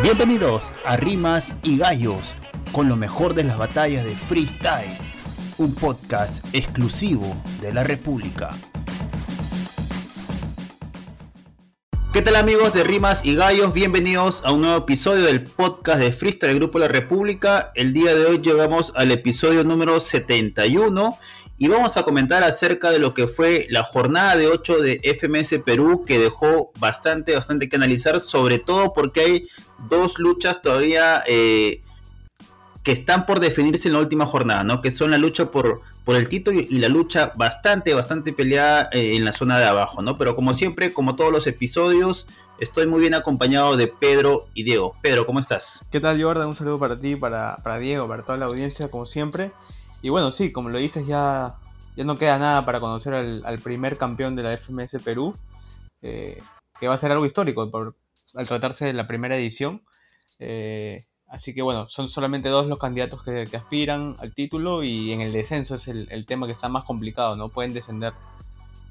Bienvenidos a Rimas y Gallos, con lo mejor de las batallas de freestyle, un podcast exclusivo de la República. ¿Qué tal amigos de Rimas y Gallos? Bienvenidos a un nuevo episodio del podcast de Freestyle del Grupo La República. El día de hoy llegamos al episodio número 71 y vamos a comentar acerca de lo que fue la jornada de 8 de FMS Perú que dejó bastante, bastante que analizar, sobre todo porque hay dos luchas todavía eh, que están por definirse en la última jornada, ¿no? Que son la lucha por, por el título y la lucha bastante, bastante peleada eh, en la zona de abajo, ¿no? Pero como siempre, como todos los episodios, estoy muy bien acompañado de Pedro y Diego. Pedro, ¿cómo estás? ¿Qué tal, Jordan? Un saludo para ti, para, para Diego, para toda la audiencia, como siempre. Y bueno, sí, como lo dices, ya, ya no queda nada para conocer al, primer campeón de la FMS Perú, eh, que va a ser algo histórico por, al tratarse de la primera edición. Eh, así que bueno, son solamente dos los candidatos que, aspiran al título y en el descenso es el, tema que está más complicado, no pueden descender.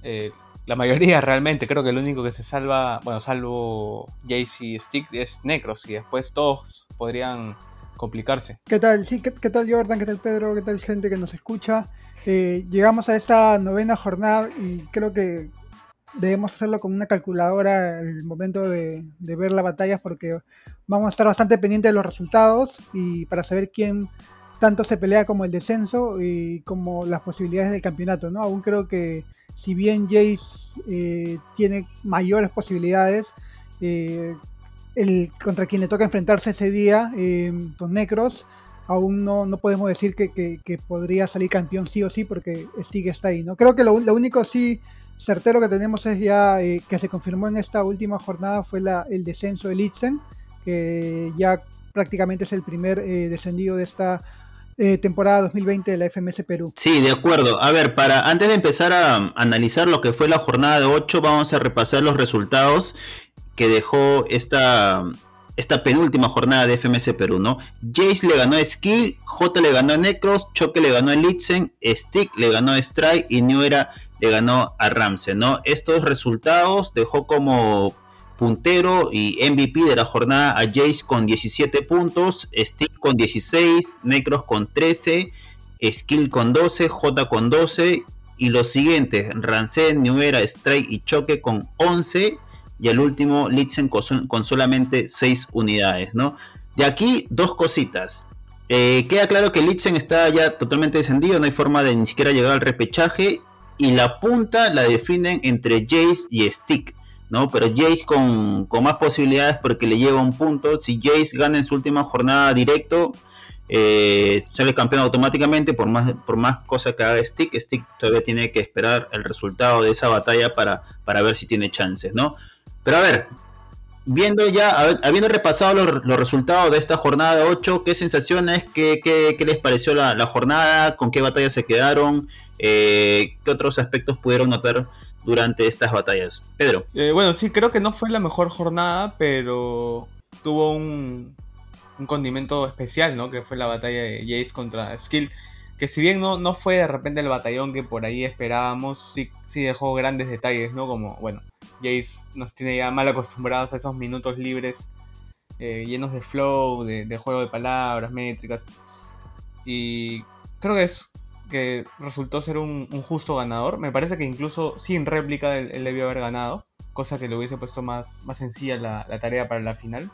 Eh, la mayoría realmente, creo que el único que se salva, bueno, salvo JC Stick es Necros y después todos podrían complicarse. ¿Qué tal? Sí, ¿qué, tal Jordan? ¿Qué tal Pedro? ¿Qué tal gente que nos escucha? Eh, llegamos a esta novena jornada y creo que debemos hacerlo con una calculadora el momento de, ver la batalla porque vamos a estar bastante pendientes de los resultados y para saber quién tanto se pelea como el descenso y como las posibilidades del campeonato, ¿no? Aún creo que si bien Jace eh, tiene mayores posibilidades, eh, el contra quien le toca enfrentarse ese día, eh, con Necros, aún no, no podemos decir que, podría salir campeón sí o sí porque Stig está ahí. ¿no? Creo que lo, único sí certero que tenemos es ya eh, que se confirmó en esta última jornada fue el descenso de Litzen, que ya prácticamente es el primer eh, descendido de esta temporada 2020 de la FMS Perú. Sí, de acuerdo. A ver, para antes de empezar a analizar lo que fue la jornada de 8, vamos a repasar los resultados que dejó esta, esta penúltima jornada de FMS Perú, ¿no? Jace le ganó a Skill, J le ganó a Necros, Choque le ganó a Litzen, Stick le ganó a Strike y Newera le ganó a Ramsey, ¿no? Estos resultados dejó como puntero y MVP de la jornada a Jace con 17 puntos, Stick con 16, Necros con 13, Skill con 12, J con 12 y los siguientes, Ramsey, Newera, Strike y Choque con 11 y el último Litzen con, solamente 6 unidades, ¿no? De aquí, dos cositas. Eh, queda claro que Litzen está ya totalmente descendido, no hay forma de ni siquiera llegar al repechaje. Y la punta la definen entre Jace y Stick, ¿no? Pero Jace con, más posibilidades porque le lleva un punto. Si Jace gana en su última jornada directo, eh, sale campeón automáticamente por más, por más cosas que haga Stick. Stick todavía tiene que esperar el resultado de esa batalla para, para ver si tiene chances, ¿no? Pero a ver, viendo ya, habiendo repasado los, resultados de esta jornada de 8, ¿qué sensaciones, qué, qué, les pareció la, jornada, con qué batallas se quedaron, eh, qué otros aspectos pudieron notar durante estas batallas? Pedro. Eh, bueno, sí, creo que no fue la mejor jornada, pero tuvo un, un condimento especial, ¿no? Que fue la batalla de Jace contra Skill que si bien no, no fue de repente el batallón que por ahí esperábamos, sí, sí dejó grandes detalles, ¿no? Como, bueno, Jace nos tiene ya mal acostumbrados a esos minutos libres eh, llenos de flow, de, juego de palabras, métricas. Y creo que es que resultó ser un, justo ganador. Me parece que incluso sin réplica él, debió haber ganado, cosa que le hubiese puesto más, más sencilla la, la tarea para la final.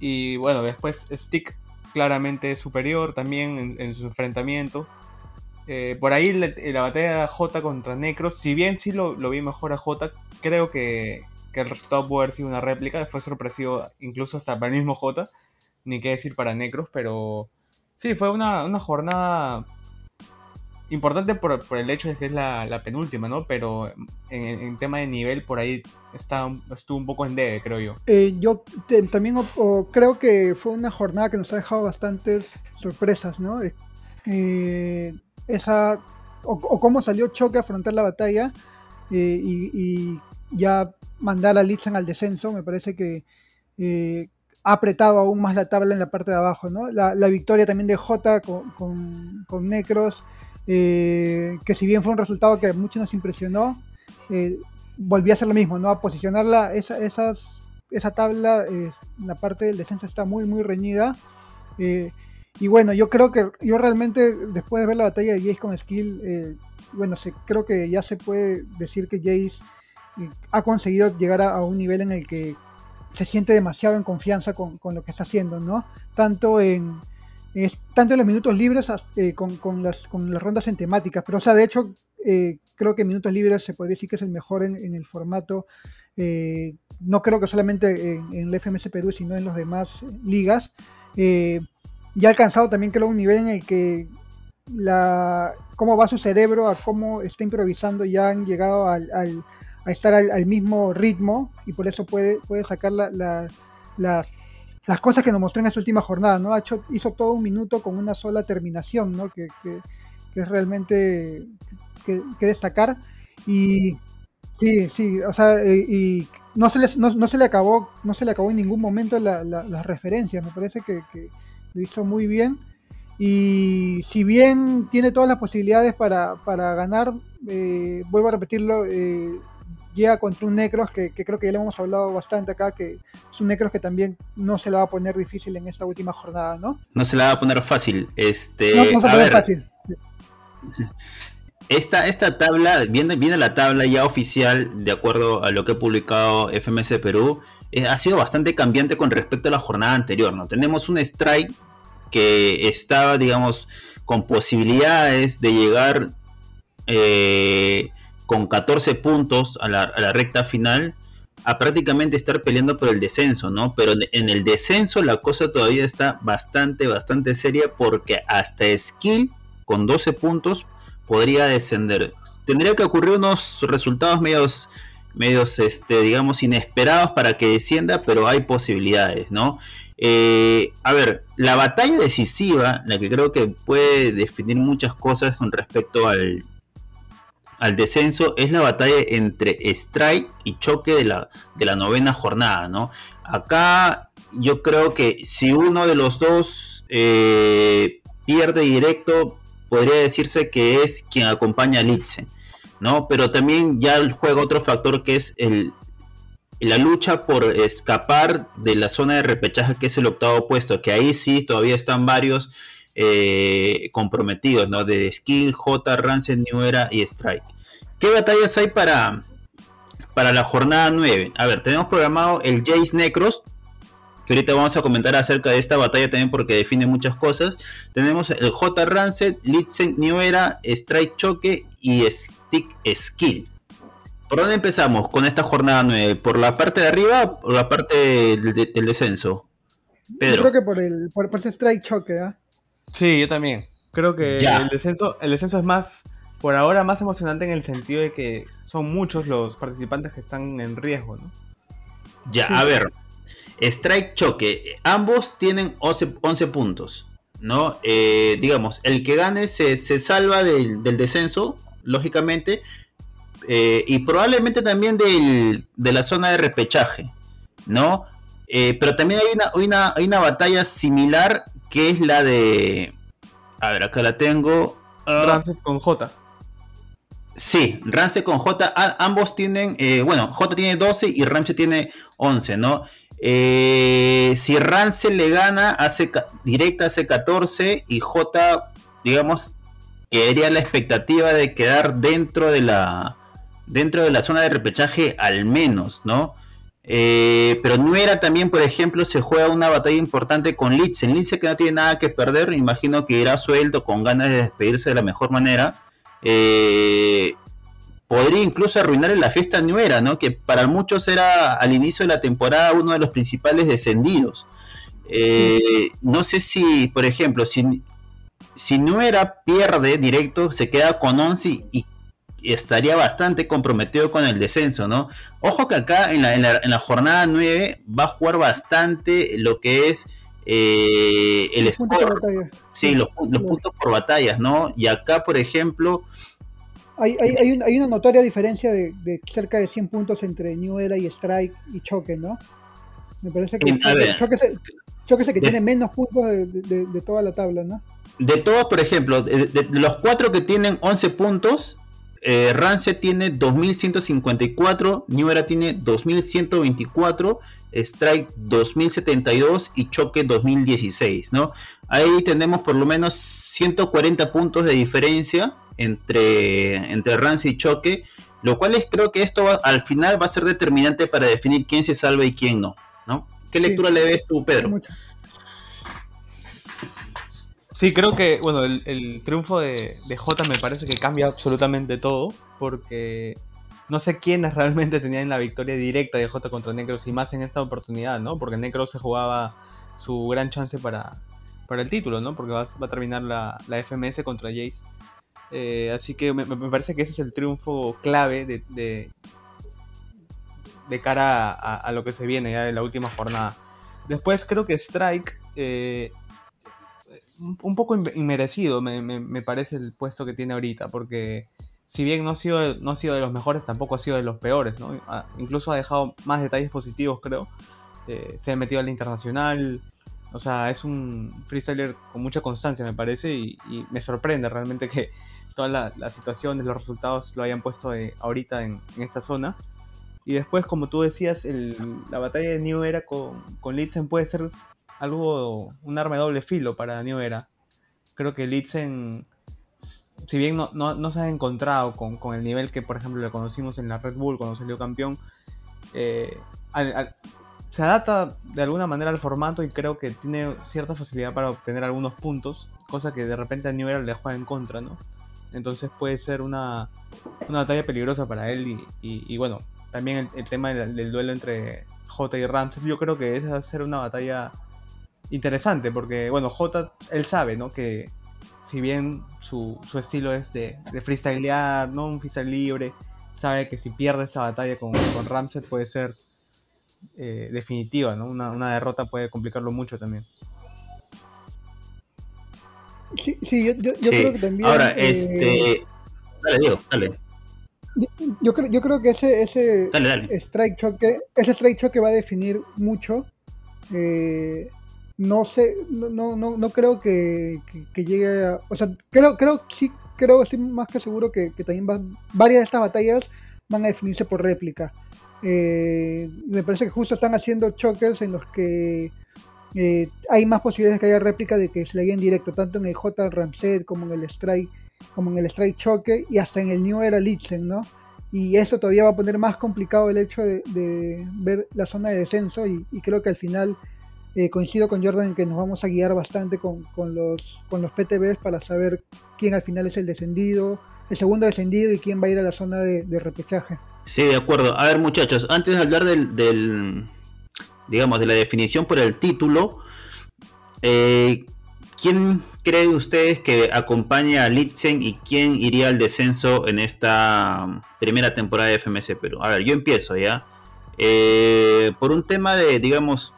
Y bueno, después Stick claramente superior también en, su enfrentamiento. Eh, por ahí la, batalla de J contra Necros, si bien sí lo, vi mejor a J, creo que, el resultado pudo haber sido una réplica, fue sorpresivo incluso hasta para el mismo J, ni qué decir para Necros, pero sí, fue una, una jornada importante por, el hecho de que es la, penúltima, ¿no? Pero en, tema de nivel, por ahí está, estuvo un poco en debe, creo yo. Eh, yo también creo que fue una jornada que nos ha dejado bastantes sorpresas, ¿no? Eh, esa, o, cómo salió Choque a afrontar la batalla eh, y, ya mandar a Litzen al descenso, me parece que ha apretado aún más la tabla en la parte de abajo, ¿no? La, victoria también de Jota con, con, Necros eh, que si bien fue un resultado que a muchos nos impresionó, eh, volvió a ser lo mismo, ¿no? A posicionarla, esas esa tabla, la parte del descenso está muy, muy reñida. Y bueno, yo creo que yo realmente, después de ver la batalla de Jace con Skill, bueno, se, creo que ya se puede decir que Jace ha conseguido llegar a, un nivel en el que se siente demasiado en confianza con, lo que está haciendo, ¿no? Tanto en, tanto en los minutos libres eh, con, las, con las rondas en temáticas, pero o sea, de hecho, eh, creo que minutos libres se podría decir que es el mejor en, el formato, eh, no creo que solamente en, en, el FMS Perú, sino en las demás ligas. Ya ha alcanzado también creo un nivel en el que la, cómo va su cerebro, a cómo está improvisando, ya han llegado al a estar al, mismo ritmo y por eso puede, puede sacar las cosas que nos mostró en esa última jornada, ¿no? hecho, hizo todo un minuto con una sola terminación, ¿no? Que, es realmente que, destacar. Y sí, sí, o sea, eh, y, no, se no, se le acabó, no se le acabó en ningún momento las referencias, me parece que, lo hizo muy bien. Y si bien tiene todas las posibilidades para, ganar, eh, vuelvo a repetirlo, eh, llega contra un Necros que, creo que ya lo hemos hablado bastante acá, que es un Necros que también no se la va a poner difícil en esta última jornada, ¿no? No se la va a poner fácil. Este, no, no se a ver, fácil. Esta, esta tabla, viene, viene la tabla ya oficial, de acuerdo a lo que ha publicado FMS Perú, eh, ha sido bastante cambiante con respecto a la jornada anterior, ¿no? Tenemos un strike que estaba, digamos, con posibilidades de llegar eh, con 14 puntos a la, recta final a prácticamente estar peleando por el descenso, ¿no? Pero en el descenso la cosa todavía está bastante, bastante seria porque hasta Skill con 12 puntos podría descender. Tendría que ocurrir unos resultados medios, medios este, digamos, inesperados para que descienda, pero hay posibilidades, ¿no? Eh, a ver, la batalla decisiva, la que creo que puede definir muchas cosas con respecto al, al descenso es la batalla entre Strike y Choque de la, de la novena jornada, ¿no? Acá yo creo que si uno de los dos eh, pierde directo, podría decirse que es quien acompaña a Litzen, ¿no? Pero también ya juega otro factor que es el, la lucha por escapar de la zona de repechaje que es el octavo puesto, que ahí sí todavía están varios eh, comprometidos, ¿no? De Skill, J, Rancid, New Era y Strike. ¿Qué batallas hay para, para la jornada 9? A ver, tenemos programado el Jace Necros, que ahorita vamos a comentar acerca de esta batalla también porque define muchas cosas. Tenemos el J Rancid, Litzen New Strike Choque y Stick Skill. ¿Por dónde empezamos con esta jornada 9? ¿Por la parte de arriba o por la parte del, descenso? Pedro. Yo creo que por el por, ese Strike Choque, ¿ah? Sí, yo también. Creo que el descenso, el descenso es más, por ahora, más emocionante en el sentido de que son muchos los participantes que están en riesgo, ¿no? Ya, a ver. Strike Choque. Ambos tienen 11, puntos, ¿no? Eh, digamos, el que gane se, salva del, descenso, lógicamente, eh, y probablemente también de la zona de repechaje, ¿no? Eh, pero también hay una, una, hay una batalla similar que es la de. A ver, acá la tengo. Uh, con J. Sí, Rancid con J. ambos tienen. Eh, bueno, J tiene 12 y Rancid tiene 11, ¿no? Eh, si Rancid le gana, hace directa hace 14 y J, digamos, quedaría la expectativa de quedar dentro de la dentro de la zona de repechaje al menos, ¿no? Eh, pero no era también, por ejemplo, se juega una batalla importante con Litzen. Litzen que no tiene nada que perder, imagino que irá suelto con ganas de despedirse de la mejor manera. Eh, podría incluso arruinar la fiesta nuera, ¿no? Que para muchos era al inicio de la temporada uno de los principales descendidos. Eh, no sé si, por ejemplo, si, si Nuera pierde directo, se queda con 11 y estaría bastante comprometido con el descenso, ¿no? Ojo que acá en la, jornada 9 va a jugar bastante lo que es eh, el score. Sí, los, puntos por batallas, ¿no? Y acá, por ejemplo... Hay, hay, una notoria diferencia de, cerca de 100 puntos entre New Era y Strike y Choque, ¿no? Me parece que Choque, es el, que tiene menos puntos de, toda la tabla, ¿no? De todos, por ejemplo, de, los cuatro que tienen 11 puntos, eh, Rance tiene 2154, New Era tiene 2124, Strike 2072 y Choque 2016, ¿no? Ahí tenemos por lo menos 140 puntos de diferencia entre, entre Rance y Choque, lo cual es, creo que esto al final va a ser determinante para definir quién se salva y quién no, ¿no? ¿Qué lectura le ves tú, Pedro? Sí, creo que, bueno, el, triunfo de, de, J me parece que cambia absolutamente todo, porque no sé quiénes realmente tenían la victoria directa de J contra Necros y más en esta oportunidad, ¿no? Porque Necros se jugaba su gran chance para, para el título, ¿no? Porque va, a terminar la, la, FMS contra Jace. Eh, así que me, parece que ese es el triunfo clave de, de, cara a, lo que se viene ya en la última jornada. Después creo que Strike eh, un poco inmerecido me, me, parece el puesto que tiene ahorita, porque si bien no ha, sido, no ha sido de los mejores, tampoco ha sido de los peores, ¿no? Ah, incluso ha dejado más detalles positivos, creo. Eh, se ha metido al internacional, o sea, es un freestyler con mucha constancia, me parece, y, me sorprende realmente que todas las la situaciones, los resultados lo hayan puesto eh, ahorita en, esta zona. Y después, como tú decías, la batalla de New Era con, con Litzen puede ser algo, un arma de doble filo para New Era. Creo que Litzen, si bien no, no, se ha encontrado con, el nivel que, por ejemplo, le conocimos en la Red Bull cuando salió campeón, eh, se adapta de alguna manera al formato y creo que tiene cierta facilidad para obtener algunos puntos, cosa que de repente a New Era le juega en contra, ¿no? Entonces puede ser una, una batalla peligrosa para él y, bueno, también el, tema del, duelo entre J y Ramsey, yo creo que esa va a ser una batalla interesante, porque, bueno, J, él sabe, ¿no? Que si bien su, su estilo es de, de freestylear, ¿no? Un freestyle libre, sabe que si pierde esta batalla con, con Ramsey puede ser eh, definitiva, ¿no? Una, una, derrota puede complicarlo mucho también. Sí, sí yo, yo, creo que también. Ahora, eh, este. Dale, Diego, dale. Yo, creo, yo creo que ese, ese strike choque, ese strike choque va a definir mucho eh, no sé, no, no, no creo que, llegue a, o sea, creo, creo, sí, creo, estoy más que seguro que, también varias de estas batallas van a definirse por réplica. Eh, me parece que justo están haciendo choques en los que eh, hay más posibilidades de que haya réplica de que se le en directo, tanto en el J Ramset como en el Strike, como en el Strike Choque y hasta en el New Era Litzen, ¿no? Y eso todavía va a poner más complicado el hecho de, ver la zona de descenso y creo que al final eh, coincido con Jordan en que nos vamos a guiar bastante con, los, con los PTBs para saber quién al final es el descendido, el segundo descendido y quién va a ir a la zona de, repechaje. Sí, de acuerdo. A ver, muchachos, antes de hablar del, digamos, de la definición por el título, eh, ¿quién creen ustedes que acompaña a Litzen y quién iría al descenso en esta primera temporada de FMS Perú? A ver, yo empiezo ya. Eh, por un tema de, digamos,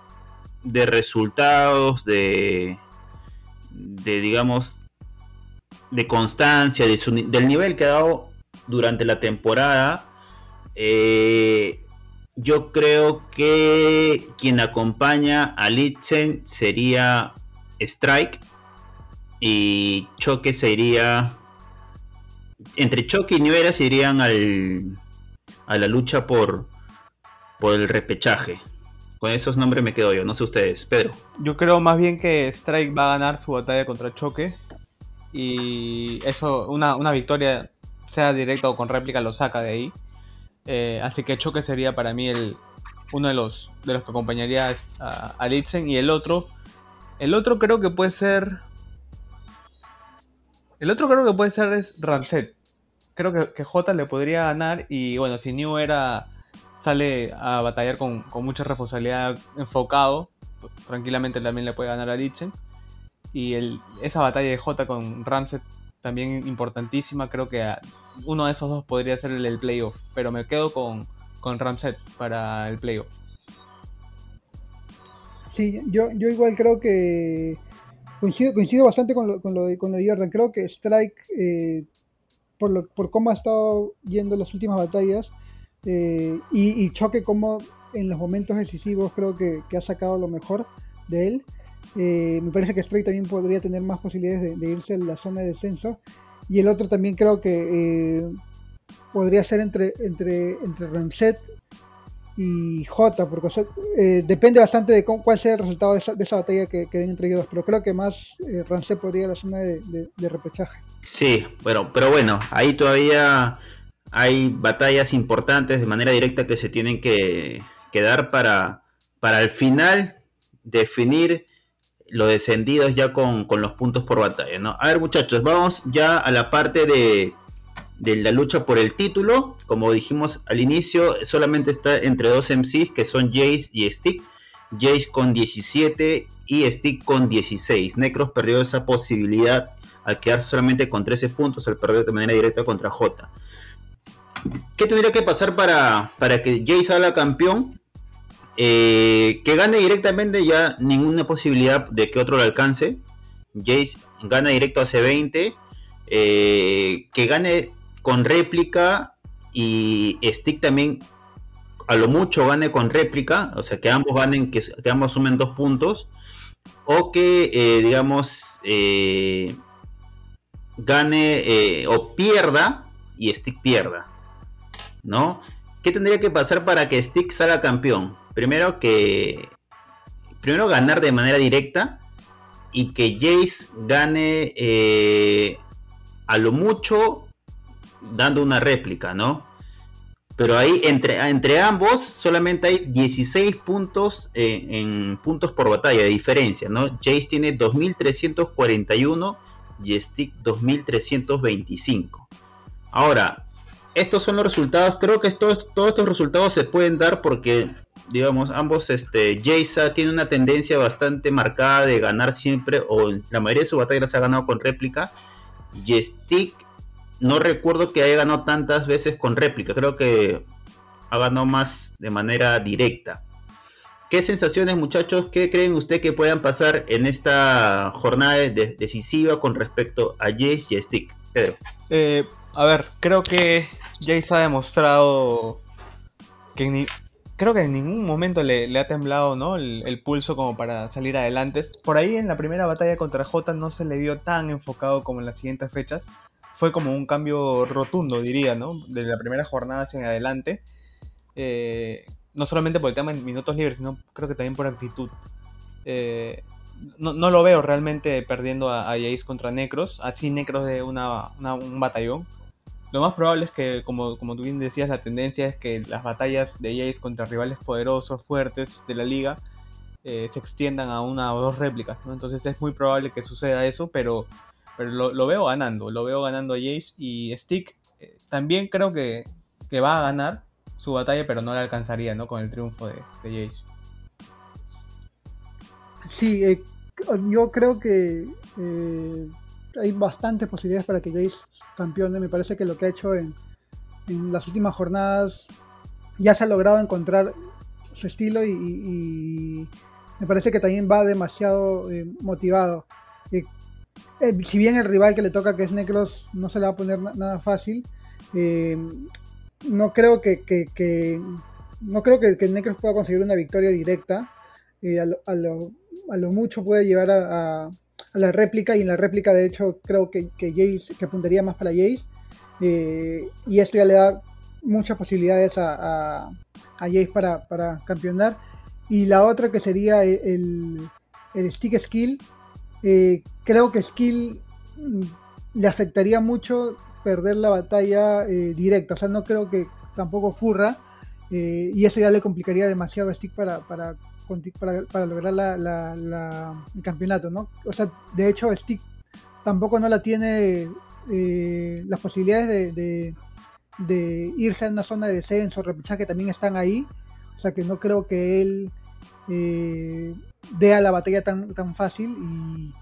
de resultados, de, de digamos, de constancia, del nivel que ha dado durante la temporada, eh, yo creo que quien acompaña a Litzen sería Strike y Choque se iría entre Choque y Nuera se irían al, a la lucha por, por el repechaje. Con esos nombres me quedo yo, no sé ustedes. Pedro. Yo creo más bien que Strike va a ganar su batalla contra Choque. Y eso, una, victoria, sea directa o con réplica, lo saca de ahí. Eh, así que Choque sería para mí el, uno de los, de los que acompañaría a, a Litzen. Y el otro, el otro creo que puede ser. El otro creo que puede ser es Ramset. Creo que, que J le podría ganar. Y bueno, si New era sale a batallar con, mucha responsabilidad enfocado, tranquilamente también le puede ganar a Litzen. Y esa batalla de J con Ramset también importantísima, creo que uno de esos dos podría ser el, playoff, pero me quedo con, con Ramset para el playoff. Sí, yo, yo igual creo que coincido, coincido bastante con lo, con lo, de, con lo de Jordan. Creo que Strike, eh, por, por cómo ha estado yendo las últimas batallas, eh, y, Choque como en los momentos decisivos creo que, ha sacado lo mejor de él. Eh, me parece que Stray también podría tener más posibilidades de, irse a la zona de descenso. Y el otro también creo que eh, podría ser entre, entre, entre Ramset y J, porque depende bastante de cuál sea el resultado de esa, batalla que, den entre ellos dos, pero creo que más eh, Ramset podría ir a la zona de, repechaje. Sí, bueno, pero bueno, ahí todavía hay batallas importantes de manera directa que se tienen que, que dar para, para al final definir los descendidos ya con, los puntos por batalla, ¿no? A ver, muchachos, vamos ya a la parte de, de la lucha por el título. Como dijimos al inicio, solamente está entre dos MCs que son Jace y Stick. Jace con 17 y Stick con 16. Necros perdió esa posibilidad al quedar solamente con 13 puntos al perder de manera directa contra J. ¿Qué tendría que pasar para, para que Jace salga campeón? Eh, que gane directamente ya ninguna posibilidad de que otro lo alcance. Jace gana directo a C20. Eh, que gane con réplica y Stick también a lo mucho gane con réplica. O sea, que ambos ganen, que, ambos sumen dos puntos. O que, eh, digamos, gane o pierda y Stick pierda. ¿No? ¿Qué tendría que pasar para que Stick salga campeón? primero que. Primero ganar de manera directa. Y que Jace gane eh, a lo mucho dando una réplica, ¿no? Pero ahí entre, entre ambos solamente hay 16 puntos eh, en puntos por batalla de diferencia, ¿no? Jace tiene 2341 y Stick 2325. Ahora, estos son los resultados. Creo que todos, estos resultados se pueden dar porque digamos, ambos, este, Jaysa tiene una tendencia bastante marcada de ganar siempre, o la mayoría de sus batallas ha ganado con réplica. Y Stick, no recuerdo que haya ganado tantas veces con réplica, creo que ha ganado más de manera directa. ¿Qué sensaciones, muchachos? ¿Qué creen ustedes que puedan pasar en esta jornada decisiva con respecto a Jace y Stick? Pedro. Eh, a ver, creo que Jace ha demostrado que ni, creo que en ningún momento le, ha temblado ¿no? El, pulso como para salir adelante. Por ahí en la primera batalla contra J no se le vio tan enfocado como en las siguientes fechas. Fue como un cambio rotundo, diría, ¿no? Desde la primera jornada hacia adelante. Eh, no solamente por el tema de minutos libres, sino creo que también por actitud. Eh, no, lo veo realmente perdiendo a, Jace contra Necros. Así Necros de una, un batallón lo más probable es que, como, como tú bien decías, la tendencia es que las batallas de Jace contra rivales poderosos, fuertes de la liga, eh, se extiendan a una o dos réplicas, Entonces es muy probable que suceda eso, pero, pero lo, veo ganando, lo veo ganando a Jace y Stick eh, también creo que, va a ganar su batalla, pero no la alcanzaría, ¿no? Con el triunfo de, de Jace. Sí, eh, yo creo que hay bastantes posibilidades para que Jace campeone. Me parece que lo que ha hecho en, las últimas jornadas ya se ha logrado encontrar su estilo y, me parece que también va demasiado eh, motivado. Eh, eh, si bien el rival que le toca, que es Necros, no se le va a poner nada fácil, no creo que, no creo que, Necros pueda conseguir una victoria directa. A lo, mucho puede llevar a a la réplica y en la réplica de hecho creo que, que Jace, que apuntaría más para Jace eh, y esto ya le da muchas posibilidades a, a, Jace para, para, campeonar. Y la otra que sería el, el stick skill eh, creo que skill mm, le afectaría mucho perder la batalla eh, directa o sea no creo que tampoco ocurra y eso ya le complicaría demasiado a Stick para, para para, lograr el campeonato, ¿no? O sea, de hecho, Stick tampoco no la tiene eh, las posibilidades de, irse a una zona de descenso, que también están ahí. O sea que no creo que él eh, dé a la batalla tan, tan fácil y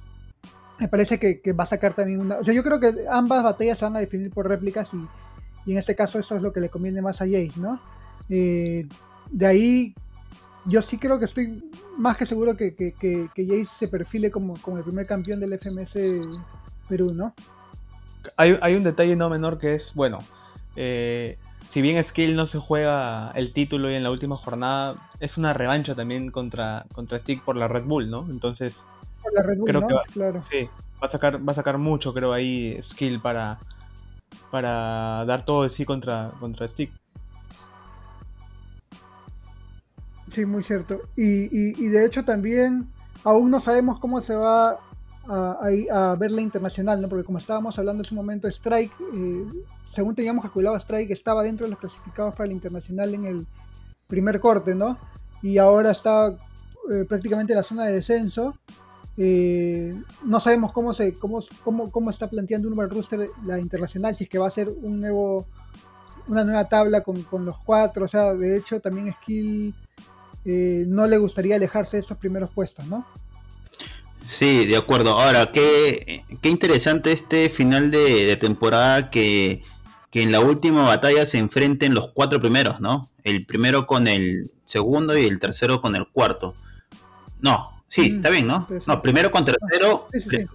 me parece que, va a sacar también una... O sea, yo creo que ambas batallas se van a definir por réplicas y, en este caso eso es lo que le conviene más a Jace, ¿no? Eh, de ahí yo sí creo que estoy más que seguro que, que, que, Jace se perfile como, como, el primer campeón del FMS Perú, ¿no? Hay, hay un detalle no menor que es, bueno, eh, si bien Skill no se juega el título y en la última jornada, es una revancha también contra, contra Stick por la Red Bull, ¿no? Entonces, por la Red Bull, creo ¿no? que va, claro. Sí, va a sacar, va a sacar mucho, creo, ahí Skill para, para dar todo de sí contra, contra Stick. Sí, muy cierto. Y, y, de hecho también aún no sabemos cómo se va a, a, ver la internacional, ¿no? Porque como estábamos hablando en su momento, Strike, eh, según teníamos calculado, Strike estaba dentro de los clasificados para la internacional en el primer corte, ¿no? Y ahora está eh, prácticamente en la zona de descenso. Eh, no sabemos cómo se cómo, cómo, cómo está planteando un Rooster la internacional, si es que va a ser un nuevo una nueva tabla con, con los cuatro, o sea, de hecho también Skill eh, no le gustaría alejarse de estos primeros puestos, ¿no? Sí, de acuerdo. Ahora, qué, qué interesante este final de, temporada que, en la última batalla se enfrenten los cuatro primeros, ¿no? El primero con el segundo y el tercero con el cuarto. No, sí, mm, está bien, ¿no? No, primero con tercero,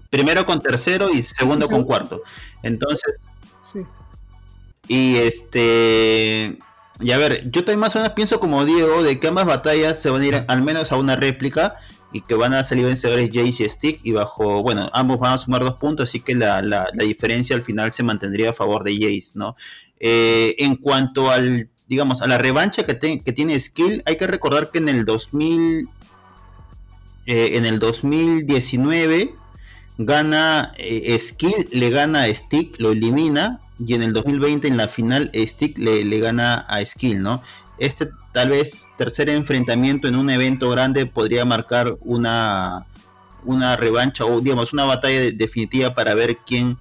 primero con tercero y segundo con cuarto. Entonces, y este y a ver, yo también más o menos pienso como Diego de que ambas batallas se van a ir al menos a una réplica y que van a salir vencedores Jace y Stick y bajo, bueno, ambos van a sumar dos puntos, así que la, la, diferencia al final se mantendría a favor de Jace, ¿no? Eh, en cuanto al, digamos, a la revancha que, que, tiene Skill, hay que recordar que en el 2000, eh, en el 2019 gana eh, Skill, le gana a Stick, lo elimina y en el 2020 en la final Stick le, le gana a Skill, ¿no? Este tal vez tercer enfrentamiento en un evento grande podría marcar una, una revancha o digamos una batalla definitiva para ver quién,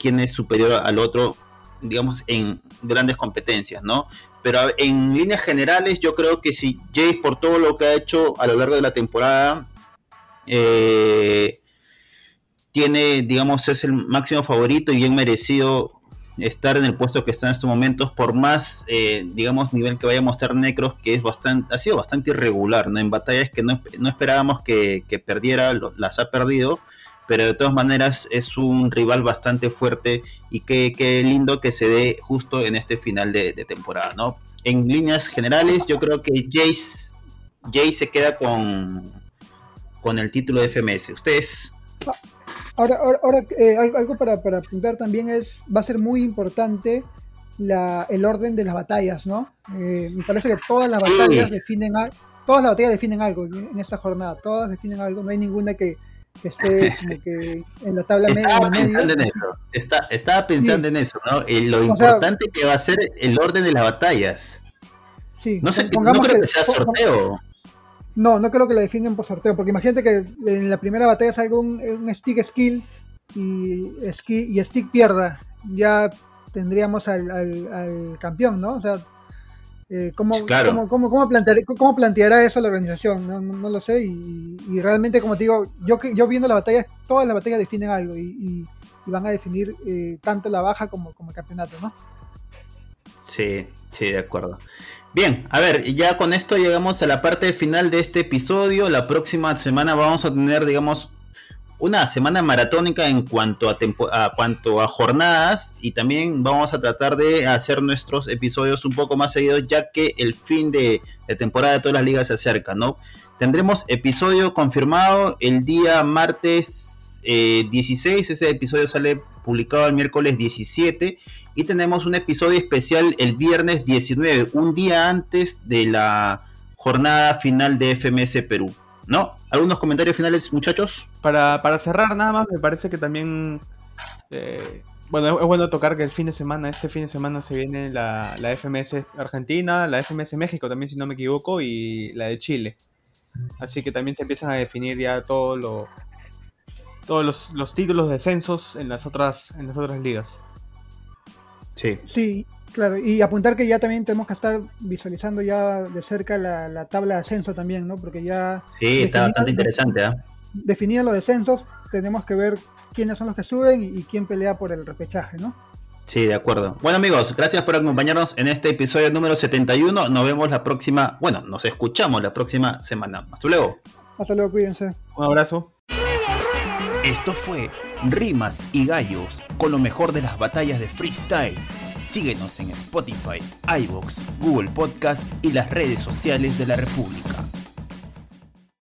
quién es superior al otro, digamos, en grandes competencias, ¿no? Pero en líneas generales yo creo que si Jace por todo lo que ha hecho a lo largo de la temporada, eh, tiene, digamos, es el máximo favorito y bien merecido estar en el puesto que está en estos momentos, por más, eh, digamos, nivel que vaya a mostrar Necros, que es bastante, ha sido bastante irregular, ¿no? En batallas que no, esperábamos que, perdiera, las ha perdido, pero de todas maneras es un rival bastante fuerte y qué, lindo que se dé justo en este final de, temporada, ¿no? En líneas generales, yo creo que Jace, Jace se queda con, con el título de FMS. ¿Ustedes? Ahora, ahora, eh, algo para, apuntar también es, va a ser muy importante el orden de las batallas, ¿no? Eh, me parece que todas las batallas definen todas las batallas definen algo en esta jornada, todas definen algo, no hay ninguna que, esté en la tabla media. Estaba pensando en eso, estaba pensando en eso, ¿no? lo importante que va a ser el orden de las batallas. Sí, no sé, no creo que sea sorteo. No, no creo que la definen por sorteo, porque imagínate que en la primera batalla salga un, stick skill y, y stick pierda. Ya tendríamos al, campeón, ¿no? O sea, eh, ¿cómo, cómo, planteará eso la organización? No, lo sé. Y, realmente, como te digo, yo, yo viendo la batalla, todas las batallas definen algo y, van a definir eh, tanto la baja como, como el campeonato, ¿no? Sí, sí, de acuerdo. Bien, a ver, ya con esto llegamos a la parte final de este episodio. La próxima semana vamos a tener, digamos, una semana maratónica en cuanto a, a, cuanto a jornadas y también vamos a tratar de hacer nuestros episodios un poco más seguidos ya que el fin de, temporada de todas las ligas se acerca, ¿no? Tendremos episodio confirmado el día martes 16, eh, ese episodio sale publicado el miércoles 17 y tenemos un episodio especial el viernes 19, un día antes de la jornada final de FMS Perú. ¿No? ¿Algunos comentarios finales, muchachos? Para, cerrar nada más, me parece que también... Eh, bueno, es, bueno tocar que el fin de semana, este fin de semana se viene la, la FMS Argentina, la FMS México también si no me equivoco, y la de Chile. Así que también se empiezan a definir ya todo lo, todos los, los títulos de descensos en las otras, en las otras ligas. Sí. Sí, claro. Y apuntar que ya también tenemos que estar visualizando ya de cerca la, tabla de ascenso también, ¿no? Porque ya... Sí, está bastante interesante, ¿eh? Definir los descensos, tenemos que ver quiénes son los que suben y, quién pelea por el repechaje, ¿no? Sí, de acuerdo. Bueno amigos, gracias por acompañarnos en este episodio número 71. Nos vemos la próxima, bueno, nos escuchamos la próxima semana. Hasta luego. Hasta luego, cuídense. Un abrazo. Esto fue Rimas y Gallos con lo mejor de las batallas de freestyle. Síguenos en Spotify, iBox, Google Podcast y las redes sociales de la República.